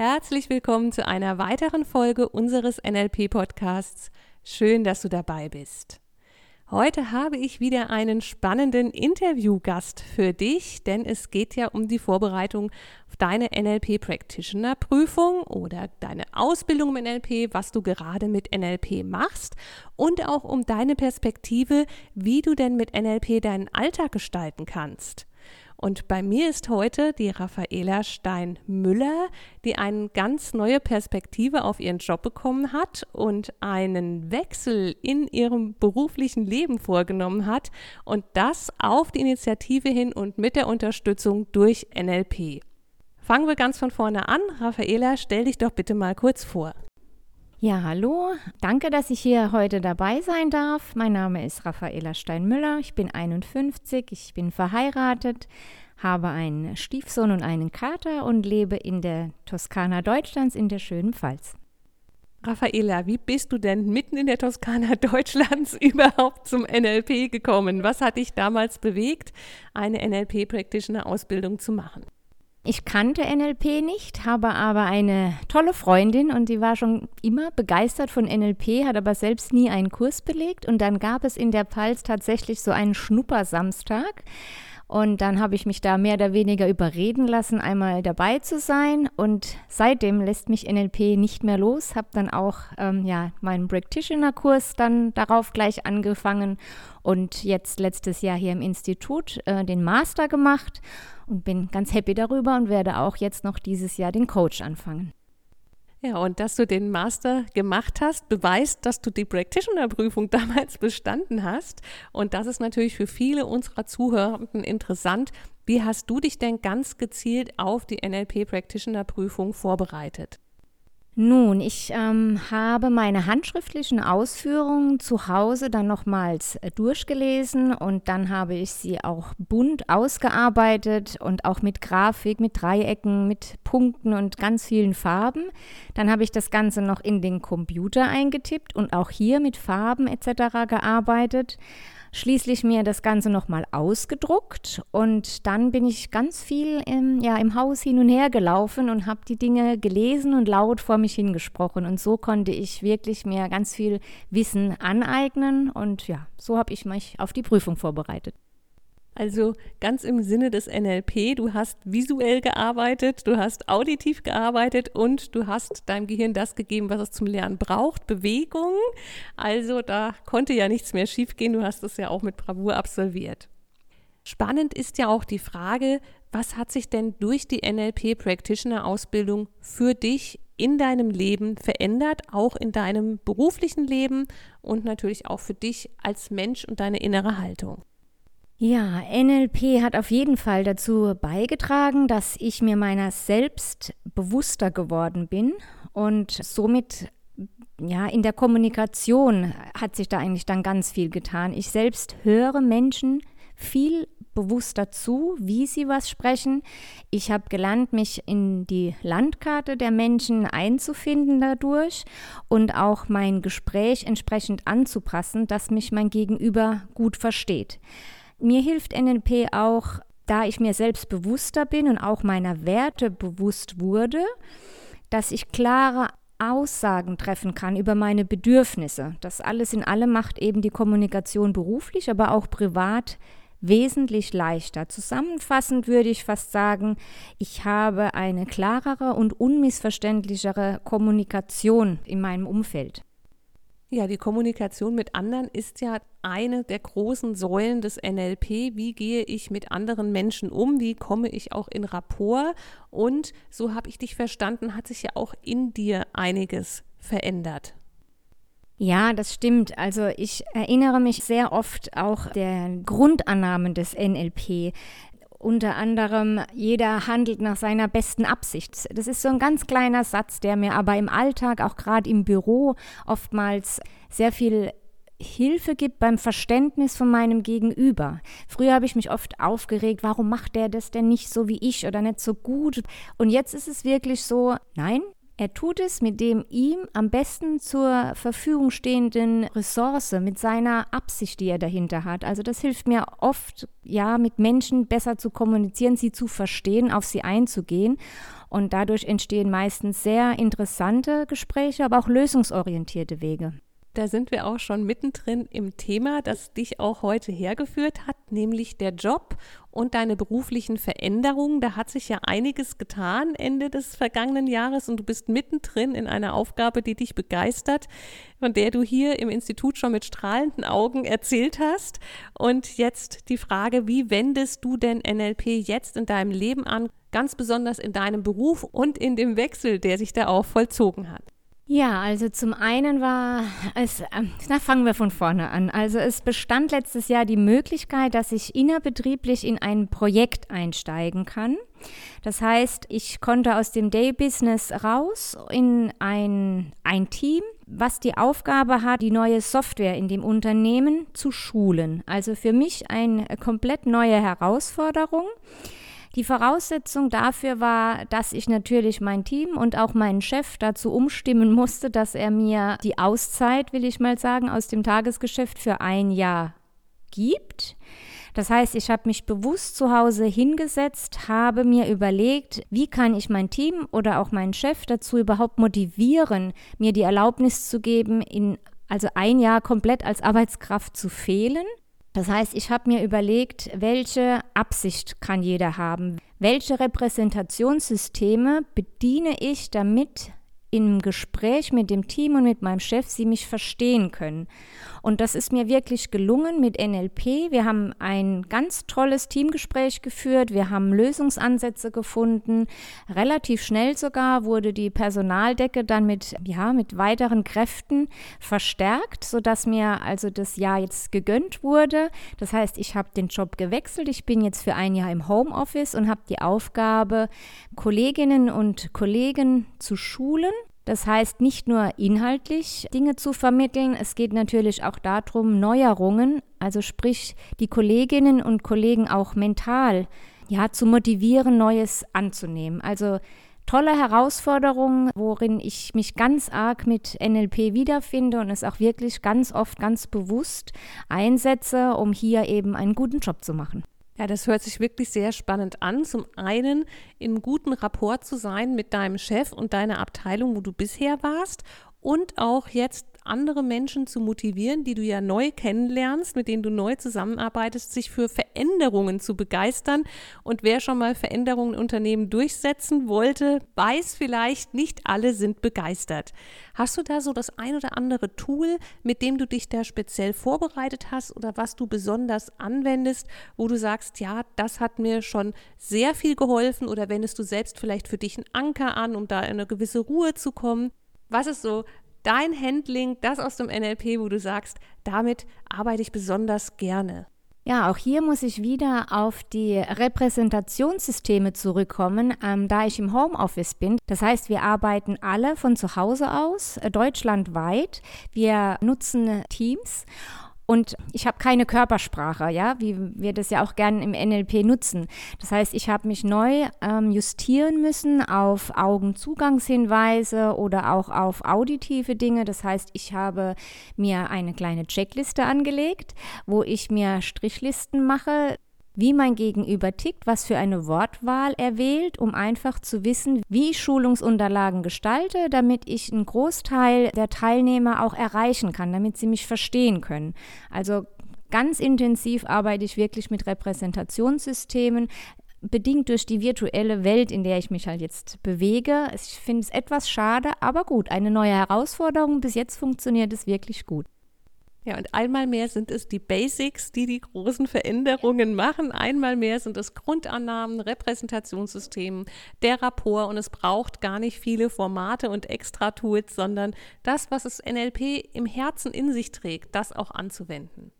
Herzlich willkommen zu einer weiteren Folge unseres NLP-Podcasts. Schön, dass du dabei bist. Heute habe ich wieder einen spannenden Interviewgast für dich, denn es geht ja um die Vorbereitung auf deine NLP Practitioner Prüfung oder deine Ausbildung im NLP, was du gerade mit NLP machst und auch um deine Perspektive, wie du denn mit NLP deinen Alltag gestalten kannst. Und bei mir ist heute die Raffaela Stein-Müller, die eine ganz neue Perspektive auf ihren Job bekommen hat und einen Wechsel in ihrem beruflichen Leben vorgenommen hat und das auf die Initiative hin und mit der Unterstützung durch NLP. Fangen wir ganz von vorne an. Raffaela, stell dich doch bitte mal kurz vor. Ja, hallo. Danke, dass ich hier heute dabei sein darf. Mein Name ist Raffaela Steinmüller. Ich bin 51. Ich bin verheiratet, habe einen Stiefsohn und einen Kater und lebe in der Toskana Deutschlands in der schönen Pfalz. Raffaela, wie bist du denn mitten in der Toskana Deutschlands überhaupt zum NLP gekommen? Was hat dich damals bewegt, eine NLP-Practitioner-Ausbildung zu machen? Ich kannte NLP nicht, habe aber eine tolle Freundin und die war schon immer begeistert von NLP, hat aber selbst nie einen Kurs belegt. Und dann gab es in der Pfalz tatsächlich so einen Schnuppersamstag. Und dann habe ich mich da mehr oder weniger überreden lassen, einmal dabei zu sein. Und seitdem lässt mich NLP nicht mehr los. Habe dann auch ähm, ja, meinen Practitioner-Kurs dann darauf gleich angefangen und jetzt letztes Jahr hier im Institut äh, den Master gemacht und bin ganz happy darüber und werde auch jetzt noch dieses Jahr den Coach anfangen. Ja, und dass du den Master gemacht hast, beweist, dass du die Practitioner-Prüfung damals bestanden hast. Und das ist natürlich für viele unserer Zuhörenden interessant. Wie hast du dich denn ganz gezielt auf die NLP-Practitioner-Prüfung vorbereitet? Nun, ich ähm, habe meine handschriftlichen Ausführungen zu Hause dann nochmals äh, durchgelesen und dann habe ich sie auch bunt ausgearbeitet und auch mit Grafik, mit Dreiecken, mit Punkten und ganz vielen Farben. Dann habe ich das Ganze noch in den Computer eingetippt und auch hier mit Farben etc. gearbeitet schließlich mir das Ganze nochmal ausgedruckt und dann bin ich ganz viel im, ja, im Haus hin und her gelaufen und habe die Dinge gelesen und laut vor mich hingesprochen. Und so konnte ich wirklich mir ganz viel Wissen aneignen und ja, so habe ich mich auf die Prüfung vorbereitet. Also ganz im Sinne des NLP, du hast visuell gearbeitet, du hast auditiv gearbeitet und du hast deinem Gehirn das gegeben, was es zum Lernen braucht, Bewegung. Also da konnte ja nichts mehr schiefgehen, du hast es ja auch mit Bravour absolviert. Spannend ist ja auch die Frage, was hat sich denn durch die NLP Practitioner Ausbildung für dich in deinem Leben verändert, auch in deinem beruflichen Leben und natürlich auch für dich als Mensch und deine innere Haltung? Ja, NLP hat auf jeden Fall dazu beigetragen, dass ich mir meiner selbst bewusster geworden bin und somit ja, in der Kommunikation hat sich da eigentlich dann ganz viel getan. Ich selbst höre Menschen viel bewusster zu, wie sie was sprechen. Ich habe gelernt, mich in die Landkarte der Menschen einzufinden dadurch und auch mein Gespräch entsprechend anzupassen, dass mich mein Gegenüber gut versteht. Mir hilft NLP auch, da ich mir selbst bewusster bin und auch meiner Werte bewusst wurde, dass ich klare Aussagen treffen kann über meine Bedürfnisse. Das alles in allem macht eben die Kommunikation beruflich, aber auch privat wesentlich leichter. Zusammenfassend würde ich fast sagen, ich habe eine klarere und unmissverständlichere Kommunikation in meinem Umfeld. Ja, die Kommunikation mit anderen ist ja eine der großen Säulen des NLP. Wie gehe ich mit anderen Menschen um? Wie komme ich auch in Rapport? Und so habe ich dich verstanden, hat sich ja auch in dir einiges verändert. Ja, das stimmt. Also ich erinnere mich sehr oft auch der Grundannahmen des NLP. Unter anderem, jeder handelt nach seiner besten Absicht. Das ist so ein ganz kleiner Satz, der mir aber im Alltag, auch gerade im Büro, oftmals sehr viel Hilfe gibt beim Verständnis von meinem Gegenüber. Früher habe ich mich oft aufgeregt, warum macht der das denn nicht so wie ich oder nicht so gut? Und jetzt ist es wirklich so, nein, er tut es mit dem ihm am besten zur Verfügung stehenden Ressource, mit seiner Absicht, die er dahinter hat. Also das hilft mir oft, ja, mit Menschen besser zu kommunizieren, sie zu verstehen, auf sie einzugehen. Und dadurch entstehen meistens sehr interessante Gespräche, aber auch lösungsorientierte Wege. Da sind wir auch schon mittendrin im Thema, das dich auch heute hergeführt hat, nämlich der Job und deine beruflichen Veränderungen. Da hat sich ja einiges getan Ende des vergangenen Jahres und du bist mittendrin in einer Aufgabe, die dich begeistert, von der du hier im Institut schon mit strahlenden Augen erzählt hast. Und jetzt die Frage, wie wendest du denn NLP jetzt in deinem Leben an, ganz besonders in deinem Beruf und in dem Wechsel, der sich da auch vollzogen hat? Ja, also zum einen war es, ähm, na fangen wir von vorne an. Also es bestand letztes Jahr die Möglichkeit, dass ich innerbetrieblich in ein Projekt einsteigen kann. Das heißt, ich konnte aus dem Day-Business raus in ein, ein Team, was die Aufgabe hat, die neue Software in dem Unternehmen zu schulen. Also für mich eine komplett neue Herausforderung. Die Voraussetzung dafür war, dass ich natürlich mein Team und auch meinen Chef dazu umstimmen musste, dass er mir die Auszeit, will ich mal sagen, aus dem Tagesgeschäft für ein Jahr gibt. Das heißt, ich habe mich bewusst zu Hause hingesetzt, habe mir überlegt, wie kann ich mein Team oder auch meinen Chef dazu überhaupt motivieren, mir die Erlaubnis zu geben, in also ein Jahr komplett als Arbeitskraft zu fehlen das heißt, ich habe mir überlegt, welche Absicht kann jeder haben? Welche Repräsentationssysteme bediene ich, damit im Gespräch mit dem Team und mit meinem Chef sie mich verstehen können. Und das ist mir wirklich gelungen mit NLP. Wir haben ein ganz tolles Teamgespräch geführt. Wir haben Lösungsansätze gefunden. Relativ schnell sogar wurde die Personaldecke dann mit, ja, mit weiteren Kräften verstärkt, sodass mir also das Jahr jetzt gegönnt wurde. Das heißt, ich habe den Job gewechselt. Ich bin jetzt für ein Jahr im Homeoffice und habe die Aufgabe, Kolleginnen und Kollegen zu schulen das heißt, nicht nur inhaltlich Dinge zu vermitteln, es geht natürlich auch darum, Neuerungen, also sprich die Kolleginnen und Kollegen auch mental ja, zu motivieren, Neues anzunehmen. Also tolle Herausforderungen, worin ich mich ganz arg mit NLP wiederfinde und es auch wirklich ganz oft ganz bewusst einsetze, um hier eben einen guten Job zu machen. Ja, das hört sich wirklich sehr spannend an. Zum einen im guten Rapport zu sein mit deinem Chef und deiner Abteilung, wo du bisher warst und auch jetzt andere Menschen zu motivieren, die du ja neu kennenlernst, mit denen du neu zusammenarbeitest, sich für Veränderungen zu begeistern. Und wer schon mal Veränderungen in Unternehmen durchsetzen wollte, weiß vielleicht, nicht alle sind begeistert. Hast du da so das ein oder andere Tool, mit dem du dich da speziell vorbereitet hast oder was du besonders anwendest, wo du sagst, ja, das hat mir schon sehr viel geholfen oder wendest du selbst vielleicht für dich einen Anker an, um da in eine gewisse Ruhe zu kommen? Was ist so dein Handling, das aus dem NLP, wo du sagst, damit arbeite ich besonders gerne? Ja, auch hier muss ich wieder auf die Repräsentationssysteme zurückkommen, ähm, da ich im Homeoffice bin. Das heißt, wir arbeiten alle von zu Hause aus, äh, deutschlandweit. Wir nutzen Teams und ich habe keine Körpersprache, ja, wie wir das ja auch gerne im NLP nutzen. Das heißt, ich habe mich neu ähm, justieren müssen auf Augenzugangshinweise oder auch auf auditive Dinge. Das heißt, ich habe mir eine kleine Checkliste angelegt, wo ich mir Strichlisten mache, wie mein Gegenüber tickt, was für eine Wortwahl er wählt, um einfach zu wissen, wie ich Schulungsunterlagen gestalte, damit ich einen Großteil der Teilnehmer auch erreichen kann, damit sie mich verstehen können. Also ganz intensiv arbeite ich wirklich mit Repräsentationssystemen, bedingt durch die virtuelle Welt, in der ich mich halt jetzt bewege. Ich finde es etwas schade, aber gut, eine neue Herausforderung. Bis jetzt funktioniert es wirklich gut. Ja, und einmal mehr sind es die Basics, die die großen Veränderungen machen. Einmal mehr sind es Grundannahmen, Repräsentationssystemen, der Rapport und es braucht gar nicht viele Formate und Extra-Tools, sondern das, was das NLP im Herzen in sich trägt, das auch anzuwenden.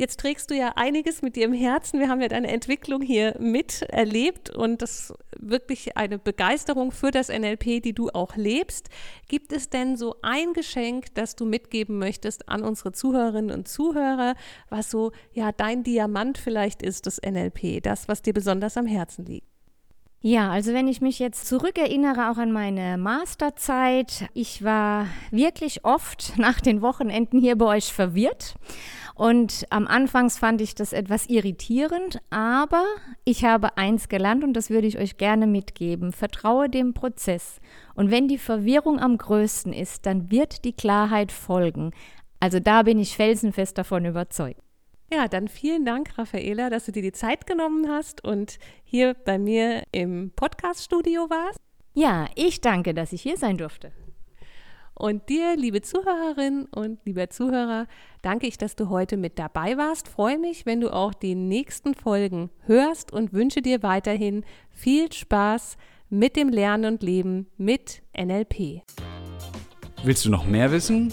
Jetzt trägst du ja einiges mit dir im Herzen. Wir haben ja deine Entwicklung hier miterlebt und das wirklich eine Begeisterung für das NLP, die du auch lebst. Gibt es denn so ein Geschenk, das du mitgeben möchtest an unsere Zuhörerinnen und Zuhörer, was so ja dein Diamant vielleicht ist, das NLP, das, was dir besonders am Herzen liegt? Ja, also wenn ich mich jetzt zurückerinnere, auch an meine Masterzeit, ich war wirklich oft nach den Wochenenden hier bei euch verwirrt und am Anfangs fand ich das etwas irritierend, aber ich habe eins gelernt und das würde ich euch gerne mitgeben. Vertraue dem Prozess. Und wenn die Verwirrung am größten ist, dann wird die Klarheit folgen. Also da bin ich felsenfest davon überzeugt. Ja, dann vielen Dank, Raffaela, dass du dir die Zeit genommen hast und hier bei mir im Podcaststudio warst. Ja, ich danke, dass ich hier sein durfte. Und dir, liebe Zuhörerin und lieber Zuhörer, danke ich, dass du heute mit dabei warst. Freue mich, wenn du auch die nächsten Folgen hörst und wünsche dir weiterhin viel Spaß mit dem Lernen und Leben mit NLP. Willst du noch mehr wissen?